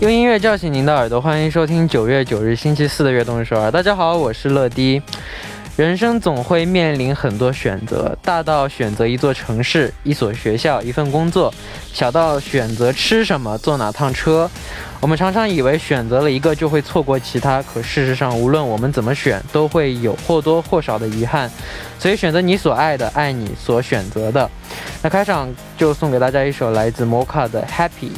用音乐叫醒您的耳朵，欢迎收听九月九日星期四的悦动首尔。大家好，我是乐迪。人生总会面临很多选择，大到选择一座城市、一所学校、一份工作，小到选择吃什么、坐哪趟车。我们常常以为选择了一个就会错过其他，可事实上，无论我们怎么选，都会有或多或少的遗憾。所以，选择你所爱的，爱你所选择的。那开场就送给大家一首来自 Mocha 的《Happy》。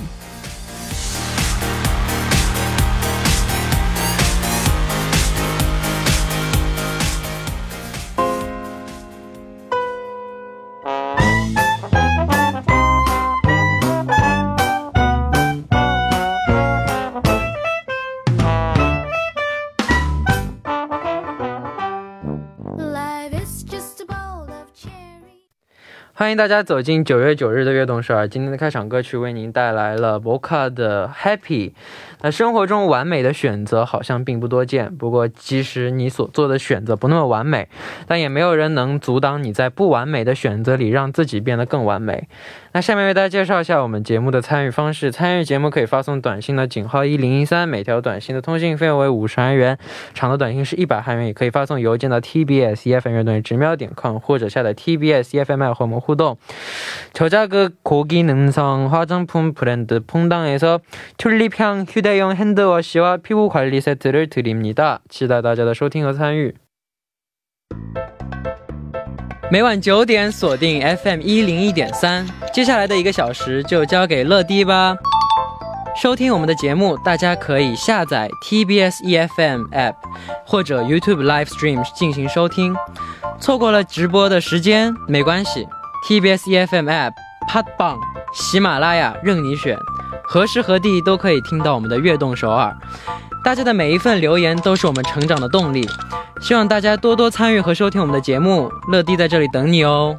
欢迎大家走进九月九日的悦动首尔。今天的开场歌曲为您带来了 Boca 的 Happy。那生活中完美的选择好像并不多见，不过即使你所做的选择不那么完美，但也没有人能阻挡你在不完美的选择里让自己变得更完美。那下面为大家介绍一下我们节目的参与方式。参与节目可以发送短信的井号一零一三，每条短信的通信费用为五十韩元，长的短信是一百韩元。也可以发送邮件到 tbs efm 乐队直瞄点 com，或者下载 tbs efm 和我们互动。저자극고기능성화장품브랜드퐁당에서튤립향휴대용핸드워시와피부관리세트를드립니다期待大家的收听和参与。每晚九点锁定 FM 一零一点三，接下来的一个小时就交给乐迪吧。收听我们的节目，大家可以下载 TBS EFM App 或者 YouTube Live Stream 进行收听。错过了直播的时间没关系 ，TBS EFM App、Podbang、喜马拉雅任你选，何时何地都可以听到我们的悦动首尔。大家的每一份留言都是我们成长的动力。希望大家多多参与和收听我们的节目，乐迪在这里等你哦。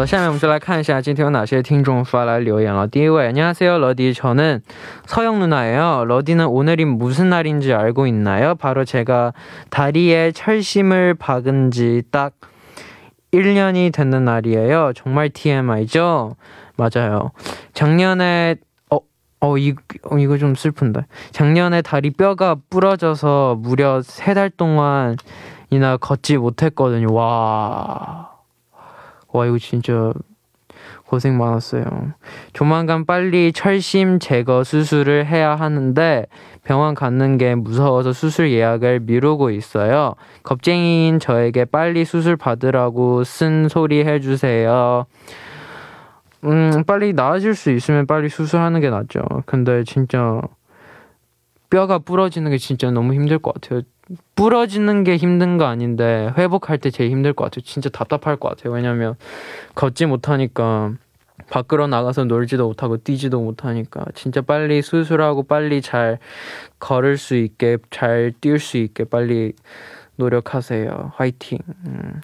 好的，下面我们就来看一下今天有哪些听众发来留言了。第一位，안녕하세요러디저는서영누나예요러디는오늘이무슨날인지알고있나요바로제가다리에철심을박은지딱1년이되는날이에요정말 TMI 죠맞아요작년에어어이어이거좀슬픈데작년에다리뼈가부러져서무려3달동안이나걷지못했거든요와 와 이거 진짜 고생 많았어요. 조만간 빨리 철심 제거 수술을 해야 하는데 병원 가는 게 무서워서 수술 예약을 미루고 있어요. 겁쟁이인 저에게 빨리 수술 받으라고 쓴 소리 해주세요. 음, 빨리 나아질 수 있으면 빨리 수술하는 게 낫죠. 근데 진짜 뼈가 부러지는 게 진짜 너무 힘들 것 같아요. 부러지는 게 힘든 거 아닌데 회복할 때 제일 힘들 것 같아요. 진짜 답답할 것 같아요. 왜냐면 걷지 못하니까 밖으로 나가서 놀지도 못하고 뛰지도 못하니까 진짜 빨리 수술하고 빨리 잘 걸을 수 있게 잘 뛸 수 있게 빨리 노력하세요. 화이팅. 음.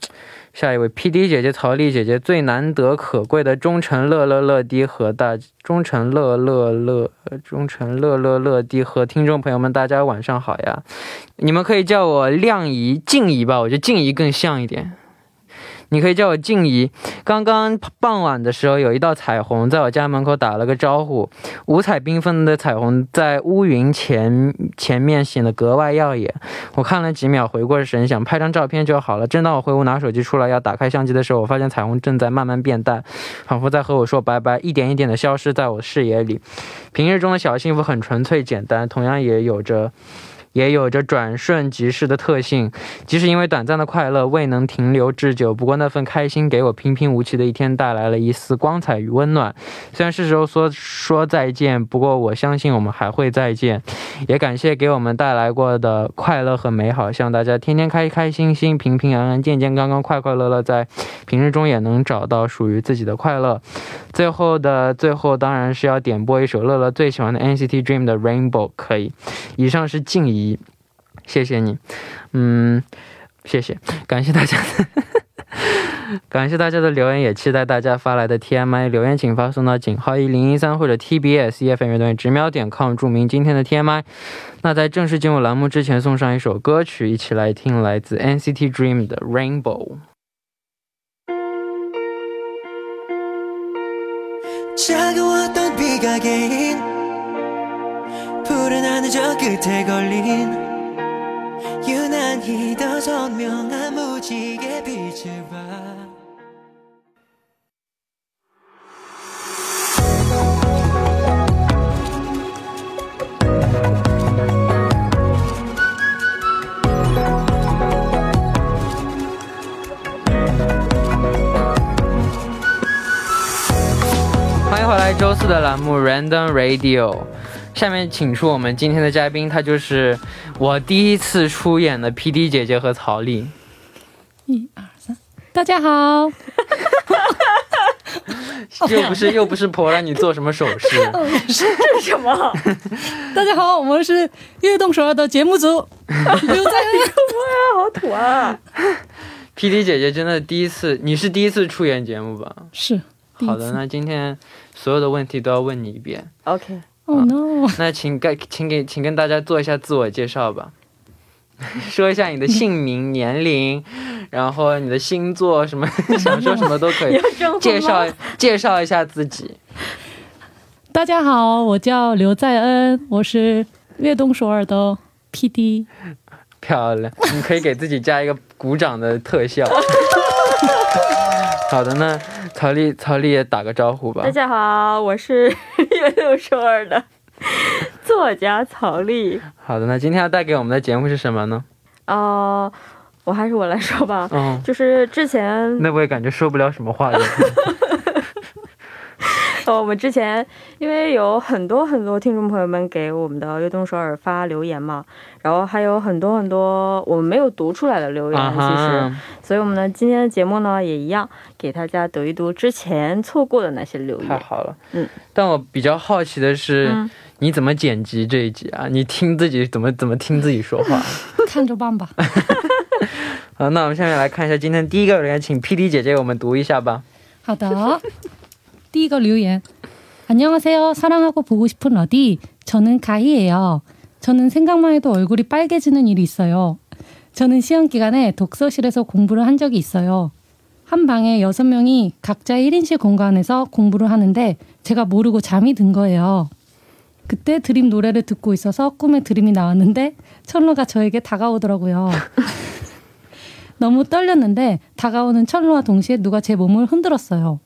下一位 PD 姐姐曹丽姐姐最难得可贵的忠诚乐乐乐迪和大忠诚乐乐乐忠诚乐乐乐迪和听众朋友们，大家晚上好呀！你们可以叫我亮姨、静姨吧，我觉得静姨更像一点。你可以叫我静怡。刚刚傍晚的时候，有一道彩虹在我家门口打了个招呼，五彩缤纷的彩虹在乌云前前面显得格外耀眼。我看了几秒，回过神，想拍张照片就好了。正当我回屋拿手机出来要打开相机的时候，我发现彩虹正在慢慢变淡，仿佛在和我说拜拜，一点一点的消失在我视野里。平日中的小幸福很纯粹简单，同样也有着。也有着转瞬即逝的特性。即使因为短暂的快乐未能停留至久，不过那份开心给我平平无奇的一天带来了一丝光彩与温暖。虽然是时候说说再见，不过我相信我们还会再见。也感谢给我们带来过的快乐和美好，希望大家天天开开心心、平平安安、健健康康、快快乐乐，在平日中也能找到属于自己的快乐。最后的最后，当然是要点播一首乐乐最喜欢的 NCT Dream 的 Rainbow，可以。以上是静怡，谢谢你，嗯，谢谢，感谢大家。感谢大家的留言，也期待大家发来的 TMI 留言，请发送到井号一零一三或者 TBS EFM 乐队直瞄点 com，注明今天的 TMI。那在正式进入栏目之前，送上一首歌曲，一起来听来自 NCT Dream 的 Rainbow。 차가웠던 비가 개인 푸른 하늘 저 끝에 걸린 유난히 더 선명한 무지개 빛을 봐 Hello，欢迎回来周四的栏目 Random Radio。 下面请出我们今天的嘉宾，她就是我第一次出演的 PD 姐姐和曹丽。一二三，大家好，又不是又不是婆让你做什么手势，是什么？大家好，我们是悦动首尔的节目组，刘在哇。好土啊！PD 姐姐真的第一次，你是第一次出演节目吧？是，好的，那今天所有的问题都要问你一遍。OK，Oh no！那请跟请给请跟大家做一下自我介绍吧，说一下你的姓名、年龄，然后你的星座什么，想说什么都可以 介绍介绍一下自己。大家好，我叫刘在恩，我是悦动首尔的 PD。漂亮，你可以给自己加一个鼓掌的特效。好的，那曹丽曹丽也打个招呼吧大。家好，我是 悦动首尔的作家曹丽。好的，那今天要带给我们的节目是什么呢？呃，我还是我来说吧，嗯，就是之前那我也感觉说不了什么话了。呃，我们之前因为有很多很多听众朋友们给我们的悦动首尔发留言嘛，然后还有很多很多我们没有读出来的留言，啊其实，哈，所以我们呢今天的节目呢也一样，给大家读一读之前错过的那些留言。太好了。嗯，但我比较好奇的是，嗯你怎么剪辑这一集啊？你听自己怎么怎么听自己说话？看着办吧。好，那我们下面来看一下今天第一个留言，请 PD 姐姐给我们读一下吧。好的，第一个留言。 안녕하세요. 사랑하고 보고 싶은 러디. 저는 가희예요. 저는 생각만 해도 얼굴이 빨개지는 일이 있어요. 저는 시험 기간에 독서실에서 공부를 한 적이 있어요. 한 방에 여섯 명이 각자 1인실 공간에서 공부를 하는데 제가 모르고 잠이 든 거예요. 그때 드림 노래를 듣고 있어서 꿈에 드림이 나왔는데 철로가 저에게 다가오더라고요. 너무 떨렸는데 다가오는 철로와 동시에 누가 제 몸을 흔들었어요.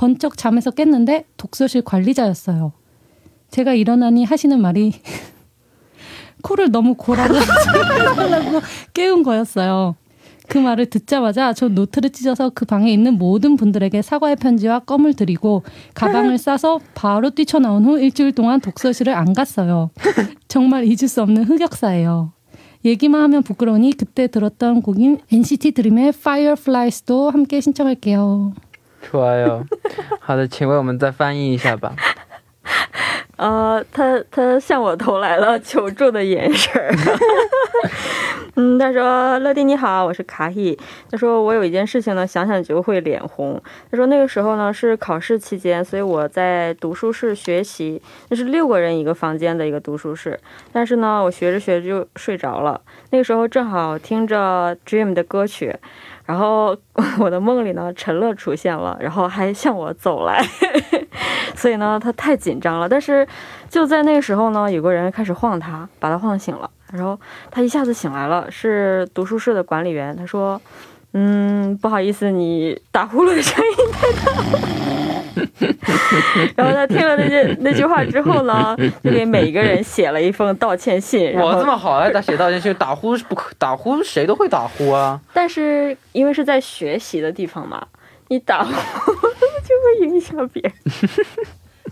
번쩍 잠에서 깼는데 독서실 관리자였어요. 제가 일어나니 하시는 말이 코를 너무 고라고 깨운 거였어요. 그 말을 듣자마자 전 노트를 찢어서 그 방에 있는 모든 분들에게 사과의 편지와 껌을 드리고 가방을 싸서 바로 뛰쳐나온 후 일주일 동안 독서실을 안 갔어요. 정말 잊을 수 없는 흑역사예요. 얘기만 하면 부끄러우니 그때 들었던 곡인 NCT 드림의 Fireflies도 함께 신청할게요. 出来哟！好的，请为我们再翻译一下吧。呃，他他向我投来了求助的眼神儿。嗯，他说：“乐蒂你好，我是卡伊。”他说：“我有一件事情呢，想想就会脸红。”他说：“那个时候呢是考试期间，所以我在读书室学习。那是六个人一个房间的一个读书室。但是呢，我学着学着就睡着了。那个时候正好听着 Dream 的歌曲。”然后 我的梦里呢，陈乐出现了，然后还向我走来，所以呢，他太紧张了。但是就在那个时候呢，有个人开始晃他，把他晃醒了，然后他一下子醒来了，是读书室的管理员。他说：“嗯，不好意思，你打呼噜的声音太大了。” 然后他听了那句那句话之后呢，就给每一个人写了一封道歉信。然哇，这，么好啊！打写道歉信，打呼是不可打呼，谁都会打呼啊。但是因为是在学习的地方嘛，你打呼 就会影响别人。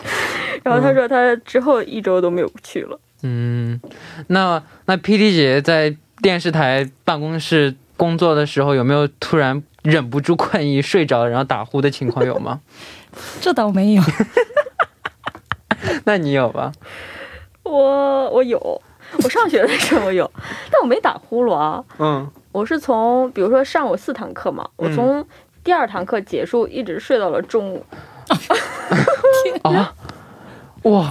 然后他说他之后一周都没有去了。嗯，那那 P D 姐在电视台办公室工作的时候，有没有突然忍不住困意睡着，然后打呼的情况有吗？这倒没有。那你有吧？我我有，我上学的时候有，但我没打呼噜啊。嗯，我是从比如说上午四堂课嘛，我从第二堂课结束一直睡到了中午。啊，哇，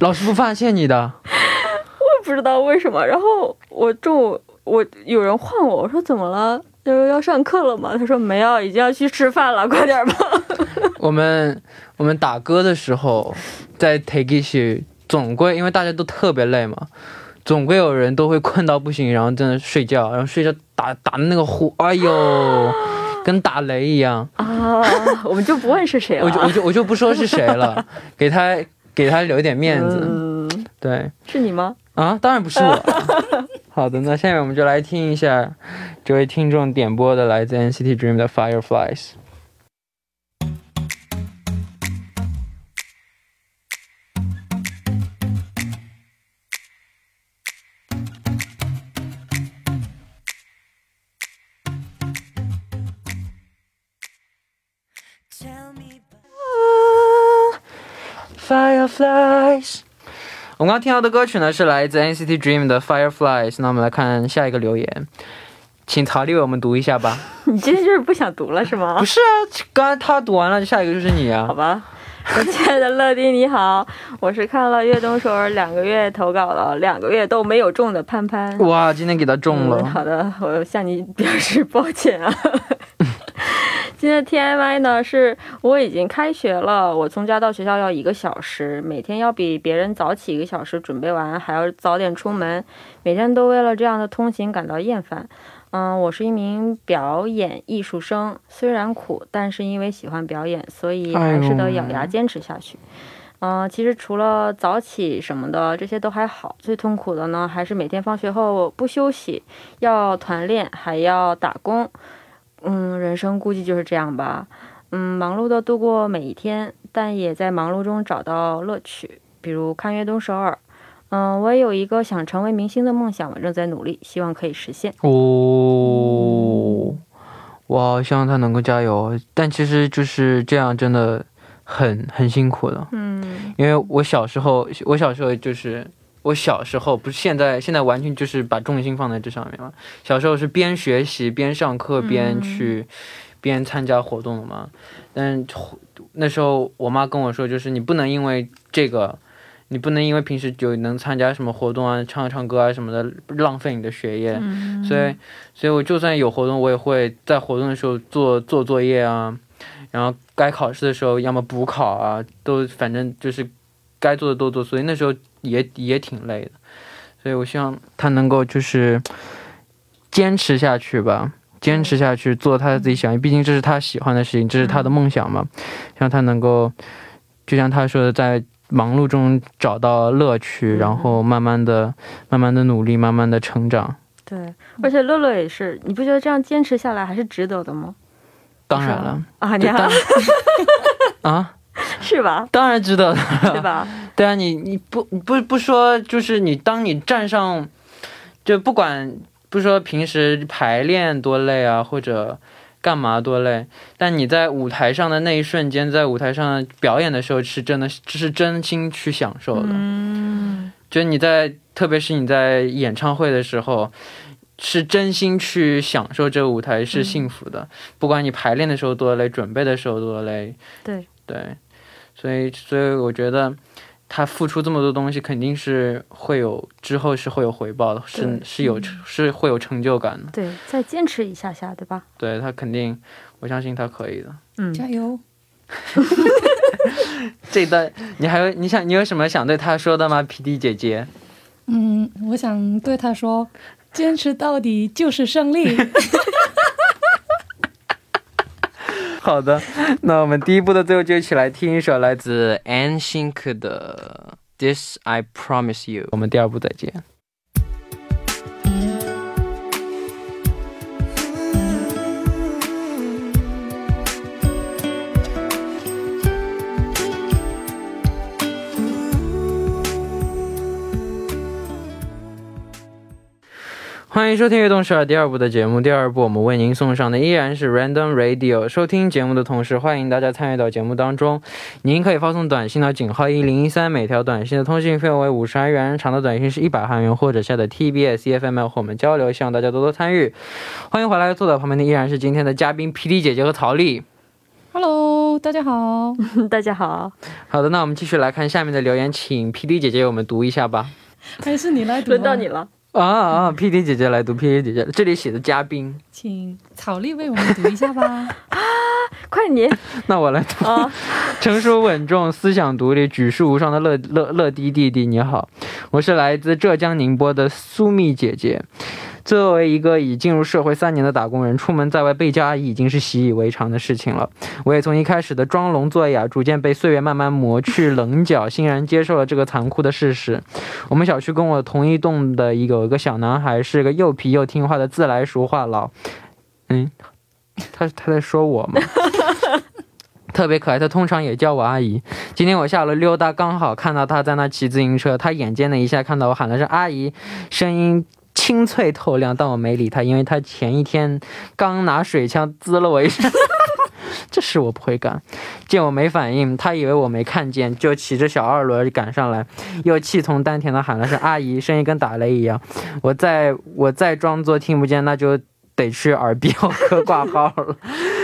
老师不发现你的？我也不知道为什么。然后我中午我有人唤我，我说怎么了？他说要上课了吗？他说没有，已经要去吃饭了，快点吧。我们我们打歌的时候，在 take it，总归因为大家都特别累嘛，总归有人都会困到不行，然后在那睡觉，然后睡觉打打的那个呼，哎呦，跟打雷一样。啊，我们就不问是谁了。我就我就我就不说是谁了，给他给他留点面子。嗯，对是你吗？啊，当然不是我。好的，那下面我们就来听一下这位听众点播的来自 NCT Dream 的 Fireflies。我们刚刚听到的歌曲呢是来自 NCT Dream 的 Fireflies。那我们来看下一个留言，请曹丽为我们读一下吧。你今天就是不想读了是吗不？是啊，刚才他读完了，下一个就是你啊。好吧。我亲爱的乐迪你好，我是看了悦动首尔两个月投稿了，两个月都没有中的潘潘。哇，今天给他中了。嗯。好的，我向你表示抱歉啊。今天 TMI 呢是我已经开学了，我从家到学校要一个小时，每天要比别人早起一个小时准备完，还要早点出门，每天都为了这样的通勤感到厌烦。嗯，我是一名表演艺术生，虽然苦，但是因为喜欢表演，所以还是得咬牙坚持下去。嗯、其实除了早起什么的，这些都还好。最痛苦的呢，还是每天放学后不休息，要团练，还要打工。嗯，人生估计就是这样吧。嗯，忙碌的度过每一天，但也在忙碌中找到乐趣，比如看越冬首尔。嗯，我也有一个想成为明星的梦想，我正在努力，希望可以实现。哦，哇，希望他能够加油。但其实就是这样，真的很很辛苦的。嗯因为我小时候，我小时候就是我小时候不是现在，现在完全就是把重心放在这上面了。小时候是边学习边上课边去、边参加活动的嘛。但那时候我妈跟我说，就是你不能因为这个。你不能因为平时就能参加什么活动啊、唱唱歌啊什么的，浪费你的学业。嗯所以，所以我就算有活动，我也会在活动的时候做做作业啊，然后该考试的时候，要么补考啊，都反正就是该做的都做，所以那时候也也挺累的。所以我希望他能够就是坚持下去吧，坚持下去做他自己想，毕竟这是他喜欢的事情，这是他的梦想嘛。希望他能够，就像他说的，在忙碌中找到乐趣，嗯然后慢慢的、慢慢的努力，慢慢的成长。对，而且乐乐也是，你不觉得这样坚持下来还是值得的吗？当然了，啊，你 啊，是吧？当然知道了。对吧？对啊，你你不不不说，就是你当你站上，就不管不说平时排练多累啊，或者干嘛多累，但你在舞台上的那一瞬间，在舞台上表演的时候，是真的是真心去享受的。嗯，就你在，特别是你在演唱会的时候，是真心去享受这个舞台，是幸福的。不管你排练的时候多累，准备的时候多累，对对，所以所以我觉得他付出这么多东西，肯定是会有之后是会有回报的，是是有是会有成就感的。对，再坚持一下下，对吧？对他肯定，我相信他可以的。嗯，加油！这一段你还有你想你有什么想对他说的吗？P D 姐姐，嗯，我想对他说，坚持到底就是胜利。好的，那我们第一部的最后就一起来听一首来自 a n s i n k 的《This I Promise You》。我们第二部再见。欢迎收听《悦动十二》第二部的节目。第二部我们为您送上的依然是 Random Radio。收听节目的同时，欢迎大家参与到节目当中。您可以发送短信到井号一零一三，每条短信的通信费用为五十韩元，长的短信是一百韩元，或者下载 TBS EFM 和我们交流。希望大家多多参与。欢迎回来，坐在旁边的依然是今天的嘉宾 PD 姐姐和曹丽。Hello，大家好。大家好，好的，那我们继续来看下面的留言，请 PD 姐姐为我们读一下吧。还是你来读。轮到你。了。啊啊！PD 姐姐来读，PD 姐姐，这里写的嘉宾，请草丽为我们读一下吧。啊快你 那我来读。啊！成熟稳重、思想独立、举世无双的乐乐乐迪弟弟，你好，我是来自浙江宁波的苏蜜姐姐。作为一个已进入社会三年的打工人，出门在外被叫阿姨已经是习以为常的事情了。我也从一开始的装聋作哑，逐渐被岁月慢慢磨去棱角，欣然接受了这个残酷的事实。我们小区跟我同一栋的有一个小男孩，是个又皮又听话的自来熟话痨。嗯，他他在说我吗？特别可爱，他通常也叫我阿姨。今天我下楼溜达，刚好看到他在那骑自行车，他眼尖的一下看到我喊了声阿姨，声音清脆透亮，但我没理他，因为他前一天刚拿水枪滋了我一身。这事我不会干。见我没反应，他以为我没看见，就骑着小二轮赶上来，又气从丹田的喊了声“阿姨”，声音跟打雷一样。我再我再装作听不见，那就得去耳鼻喉科挂号了。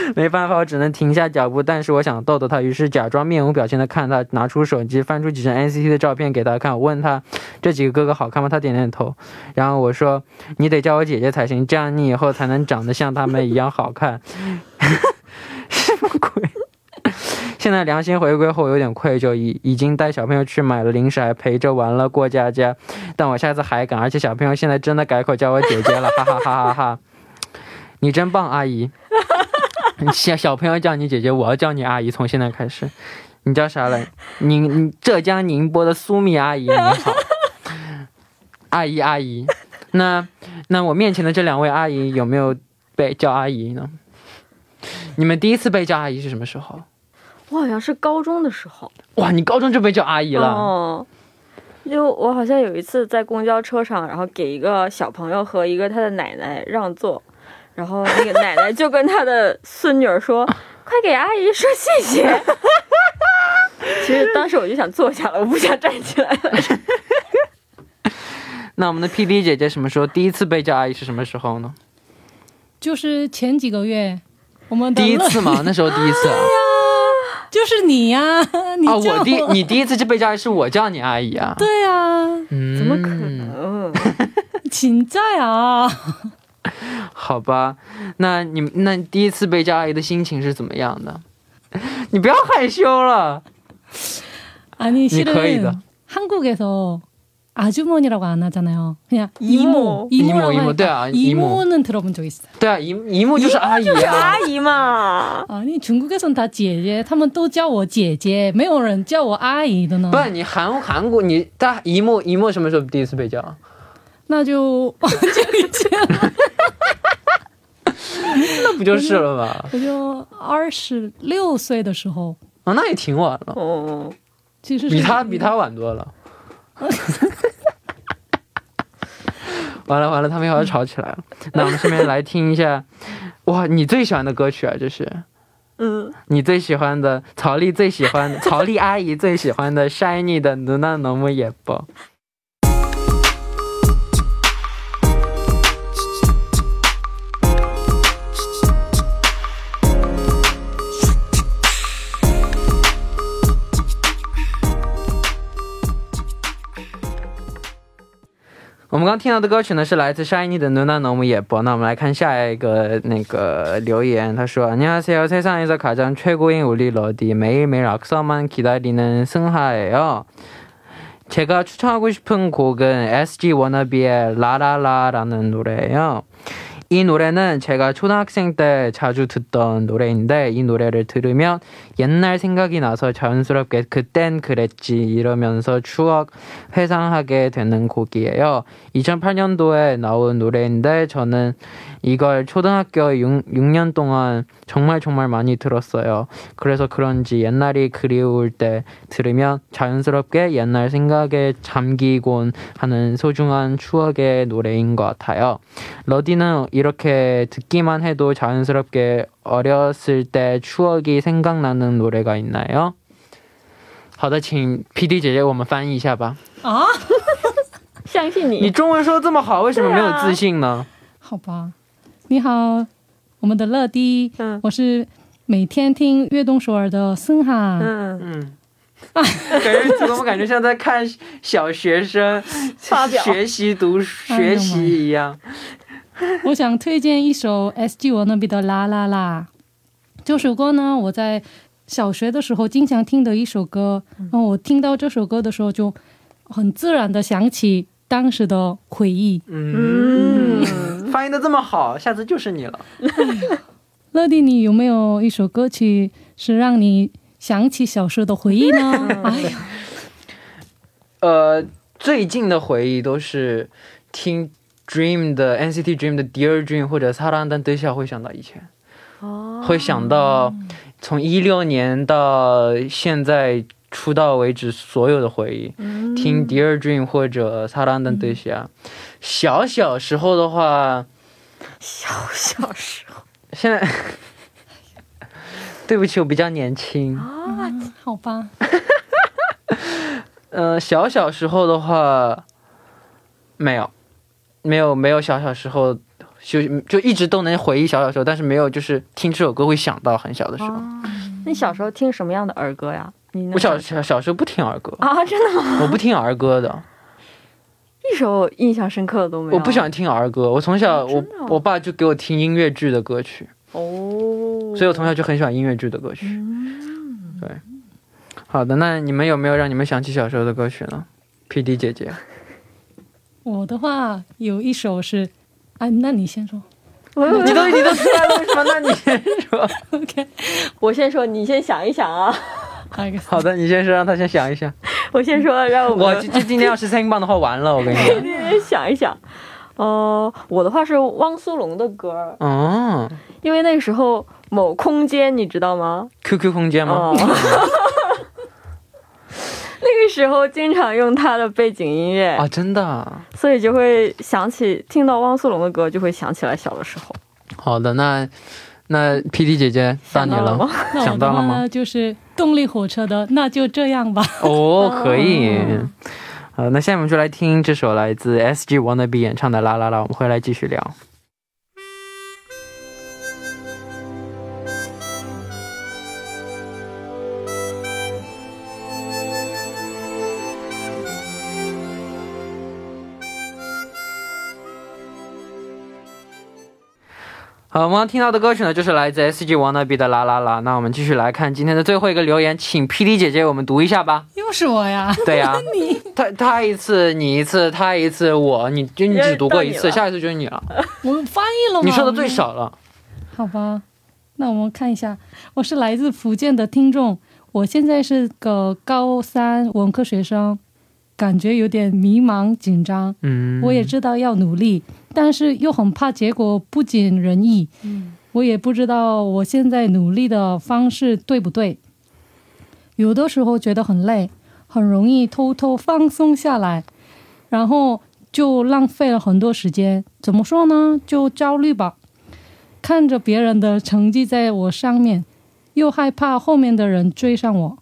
没办法，我只能停下脚步。但是我想逗逗他，于是假装面无表情的看他，拿出手机翻出几张 NCT 的照片给他看。我问他这几个哥哥好看吗？他点点头。然后我说你得叫我姐姐才行，这样你以后才能长得像他们一样好看。什么鬼？现在良心回归后有点愧疚，已已经带小朋友去买了零食，还陪着玩了过家家。但我下次还敢，而且小朋友现在真的改口叫我姐姐了，哈哈哈哈哈！你真棒，阿姨。小小朋友叫你姐姐，我要叫你阿姨。从现在开始，你叫啥来？你你浙江宁波的苏米阿姨，你好，阿姨阿姨。那那我面前的这两位阿姨有没有被叫阿姨呢？你们第一次被叫阿姨是什么时候？我好像是高中的时候哇，你高中就被叫阿姨了？哦。就我好像有一次在公交车上，然后给一个小朋友和一个他的奶奶让座，然后那个奶奶就跟她的孙女儿说：“ 快给阿姨说谢谢。”其实当时我就想坐下了，我不想站起来了。那我们的 PD 姐姐什么时候第一次被叫阿姨是什么时候呢？就是前几个月，我们第一次嘛？那时候第一次啊？就是你呀、你啊，叫我第你第一次就被叫阿姨是我叫你阿姨啊？对啊，嗯，怎么可？能？请在啊。好吧，那你那你第一次被叫阿姨的心情是怎么样的？你不要害羞了。 아니 니 거의다. 실은 한국에서 아주머니라고 안 하잖아요. 그냥 이모. 이모, 이모, 이모라고 이모. 하니까 네, 아, 이모. 이모는 들어본 적 있어요. 对啊，姨姨母就是阿姨啊。阿姨嘛， 아니 중국에선 다 姐姐，他们都叫我姐姐，没有人叫我阿姨的呢。不，你韩韩国你大姨母姨母什么时候第一次被叫？那就就以前了， 那不就是了吗？我就二十六岁的时候啊，那也挺晚了。哦，其实比他比他晚多了。完了完了，他们又要吵起来了。那我们顺便来听一下，哇，你最喜欢的歌曲啊，这是。嗯，你最喜欢的曹丽最喜欢的曹丽阿姨最喜欢的 Shiny 的《누나너무也뻐》。我们刚听到的歌曲呢，是来自 Shiny 的《누나너무예뻐》。那我们来看下一个那个留言，他说：“안녕하세요，세상에서가장최고인우리러디매일매일악서만기다리는승하예요。 제가추천하고싶은곡은 SG 워너비의 라라라라는 노래예요. 이 노래는 제가 초등학생 때 자주 듣던 노래인데 이 노래를 들으면 옛날 생각이 나서 자연스럽게 그땐 그랬지 이러면서 추억 회상하게 되는 곡이에요. 2008년도에 나온 노래인데 저는 이걸 초등학교 6, 6년 동안 정말 정말 많이 들었어요. 그래서 그런지 옛날이 그리울 때 들으면 자연스럽게 옛날 생각에 잠기곤 하는 소중한 추억의 노래인 것 같아요. 러디는 이렇게 듣기만 해도 자연스럽게 어렸을 때 추억이 생각나는 노래가 있나요? 好的，请 PD 姐姐我们翻译一下吧。啊，相信你，你中文说这么好，为什么没有自信呢？好吧， 你好，我们的乐迪，嗯我是每天听悦动首尔的森哈。嗯，嗯，感觉怎么感觉像在看小学生发表学习读学习一样？我想推荐一首 SG 我那边的《啦啦啦》这首歌呢，我在小学的时候经常听的一首歌。然后我听到这首歌的时候，就很自然的想起当时的回忆。嗯，翻译的这么好下次就是你了。乐迪你有没有一首歌曲是让你想起小时候的回忆呢？呃最近的回忆都是听 dream 的 nct dream 的 dear dream 或者是擦亮灯灯下会想到以前。会想到从一六年到现在出道为止所有的回忆，听《Dear Dream》或者《擦亮灯灯下》，小小时候的话，小小时候，现在，对不起，我比较年轻。啊，好吧，嗯，小小时候的话，没有，没有，没有小小时候，就就一直都能回忆小小时候，但是没有就是听这首歌会想到很小的时候。你小时候听什么样的儿歌呀？我小小小时候不听儿歌，啊，真的吗？我不听儿歌的，一首印象深刻的都没有。我不喜欢听儿歌。我从小我我爸就给我听音乐剧的歌曲，哦，所以我从小就很喜欢音乐剧的歌曲。嗯对，好的，那你们有没有让你们想起小时候的歌曲呢？P D 姐姐，我的话有一首是，啊，那你先说。你都你都出来了，为什么？那你先说。OK，我先说，你先想一想啊。好的，你先说，让他先想一想。我先说，让我们我这这今天要是三英镑的话，完了，我跟你讲。你想一想。哦、我的话是汪苏泷的歌儿，哦因为那个时候某空间你知道吗？，QQ 空间吗？哦 那个时候经常用他的背景音乐，啊，真的啊。所以就会想起听到汪苏泷的歌，就会想起来小的时候。好的，那那 P D 姐姐到你了 想到了吗？就是动力火车的，那就这样吧。哦，可以。好，那下面我们就来听这首来自 S G Wannabe 演唱的《啦啦啦》，我们回来继续聊。好，我们听到的歌曲呢，就是来自 S G Wannabe 的《啦啦啦》。那我们继续来看今天的最后一个留言，请 P D 姐姐我们读一下吧。又是我呀，对呀、他他一次，你一次，他一次，我你就你只读过一次，下一次就是你了。我们翻译了吗？你说的最少了。好吧，那我们看一下，我是来自福建的听众，我现在是个高三文科学生，感觉有点迷茫紧张。嗯，我也知道要努力，但是又很怕结果不尽人意。嗯，我也不知道我现在努力的方式对不对。有的时候觉得很累，很容易偷偷放松下来，然后就浪费了很多时间。怎么说呢？就焦虑吧。看着别人的成绩在我上面，又害怕后面的人追上我，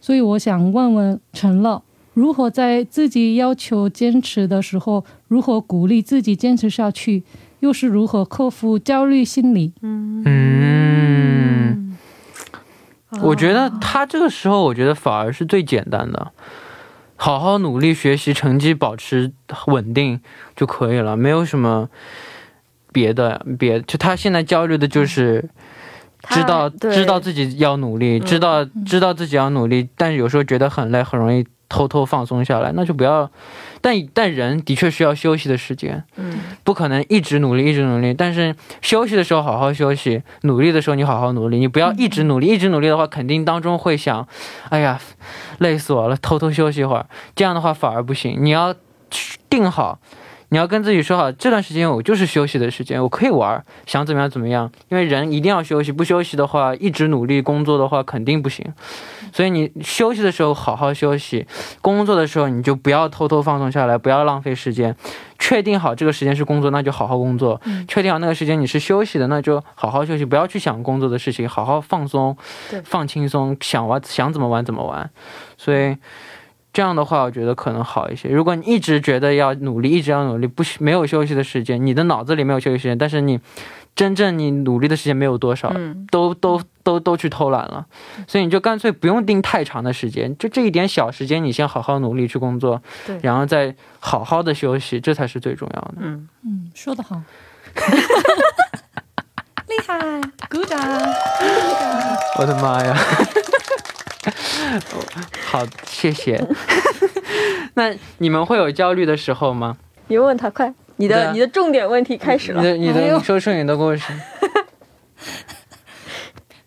所以我想问问陈乐，如何在自己要求坚持的时候，如何鼓励自己坚持下去，又是如何克服焦虑心理？嗯，我觉哦得他这个时候，我觉得反而是最简单的，好好努力学习，成绩保持稳定就可以了，没有什么别的，别就他现在焦虑的就是。知道知道自己要努力，知道知道自己要努力，但是有时候觉得很累，很容易偷偷放松下来，那就不要但但人的确需要休息的时间，嗯不可能一直努力一直努力。但是休息的时候好好休息，努力的时候你好好努力，你不要一直努力，一直努力的话，肯定当中会想，哎呀，累死我了，偷偷休息一会儿。这样的话反而不行，你要定好。你要跟自己说好，这段时间我就是休息的时间，我可以玩，想怎么样怎么样。因为人一定要休息，不休息的话，一直努力工作的话肯定不行。所以你休息的时候好好休息，工作的时候你就不要偷偷放松下来，不要浪费时间。确定好这个时间是工作，那就好好工作；嗯确定好那个时间你是休息的，那就好好休息，不要去想工作的事情，好好放松，放轻松，想玩想怎么玩怎么玩。所以这样的话，我觉得可能好一些。如果你一直觉得要努力，一直要努力，不没有休息的时间，你的脑子里没有休息时间，但是你真正你努力的时间没有多少，嗯都都都都去偷懒了，所以你就干脆不用定太长的时间，就这一点小时间，你先好好努力去工作对，然后再好好的休息，这才是最重要的。嗯，嗯，说得好，厉害，鼓掌。我的妈呀！好，谢谢。那你们会有焦虑的时候吗？你问他快，你的你的重点问题开始了。你的你的，说出你的故事。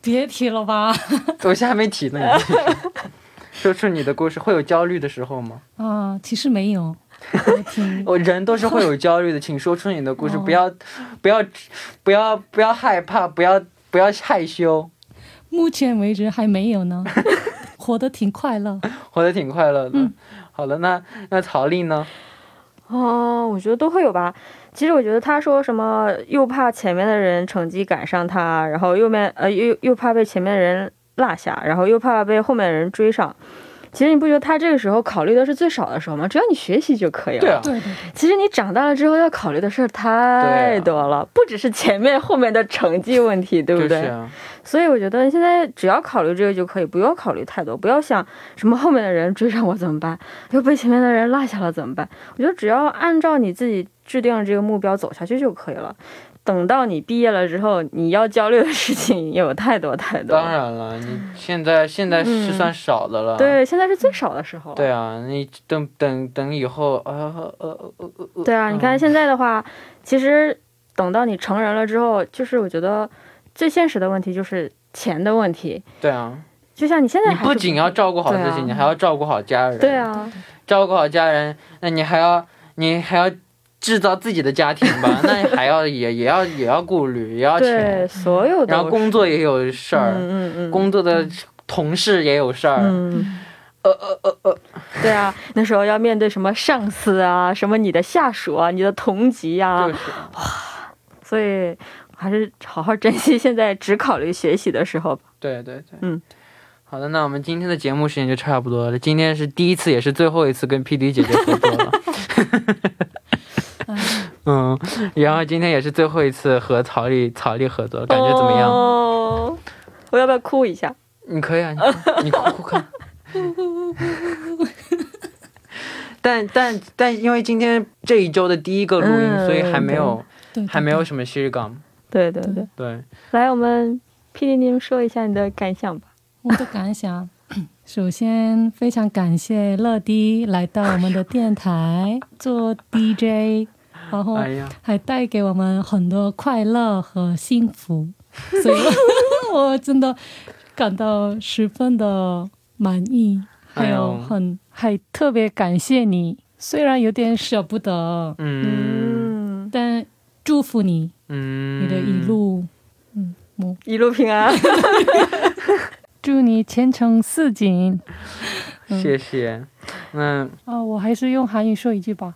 别提了吧。我现在还没提呢，你说出你的故事。会有焦虑的时候吗？啊，其实没有，我我 人都是会有焦虑的，请说出你的故事，哦不要不要不要不要害怕，不要不要害羞，目前为止还没有呢，活得挺快乐。活得挺快乐的。嗯好了，那那曹丽呢？哦，我觉得都会有吧。其实我觉得他说什么又怕前面的人成绩赶上他，然后右面呃又又怕被前面的人落下，然后又怕被后面的人追上。其实你不觉得他这个时候考虑的是最少的时候吗？只要你学习就可以了。对啊，对对对，其实你长大了之后要考虑的事儿太多了，不只是前面后面的成绩问题，对不对？就是啊，所以我觉得现在只要考虑这个就可以，不要考虑太多，不要想什么后面的人追上我怎么办，又被前面的人落下了怎么办？我觉得只要按照你自己制定的这个目标走下去就可以了。等到你毕业了之后，你要焦虑的事情有太多太多。当，然了，你现在现在是算少的了。对，现在是最少的时候了。对啊，你等等等以后，呃呃呃呃呃，对啊，你看现在的话，其实等到你成人了之后，就是我觉得最现实的问题就是钱的问题。对啊，就像你现在你不仅要照顾好自己，啊你还要照顾好家人。对，啊，照顾好家人，那你还要你还要制造自己的家庭吧？那还要也也要也要顾虑，也要对，钱，所有的然后工作也有事儿，嗯嗯嗯，工作的同事也有事儿。嗯，呃呃呃呃，对啊，那时候要面对什么上司啊，什么你的下属啊，你的同级啊就，是所以还是好好珍惜现在只考虑学习的时候吧。对对对，嗯。好的，那我们今天的节目时间就差不多了。今天是第一次，也是最后一次跟 P D 姐姐合作了。哎 嗯，然后今天也是最后一次和曹丽曹丽合作，感觉怎么样？哦，我要不要哭一下？你可以啊，你你哭哭看。但但但因为今天这一周的第一个录音，嗯所以还没有对对还没有什么실 감。 对对对，对，来，我们 P D 您说一下你的感想吧。我的感想，首先非常感谢乐迪来到我们的电台做 DJ，然后还带给我们很多快乐和幸福，所以 我真的感到十分的满意，还有很还特别感谢你，虽然有点舍不得，嗯。嗯，但祝福你，嗯，你的一路，嗯，一路平安。祝你前程似锦。谢谢。那啊,我还是用韩语说一句吧.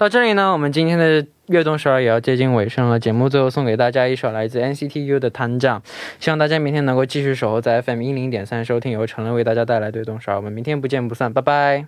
到这里呢，我们今天的悦动首尔也要接近尾声了。节目最后送给大家一首来自 NCT U 的《团长》，希望大家明天能够继续守候在 FM 一零点三收听由陈乐为大家带来的悦动首尔。我们明天不见不散，拜拜。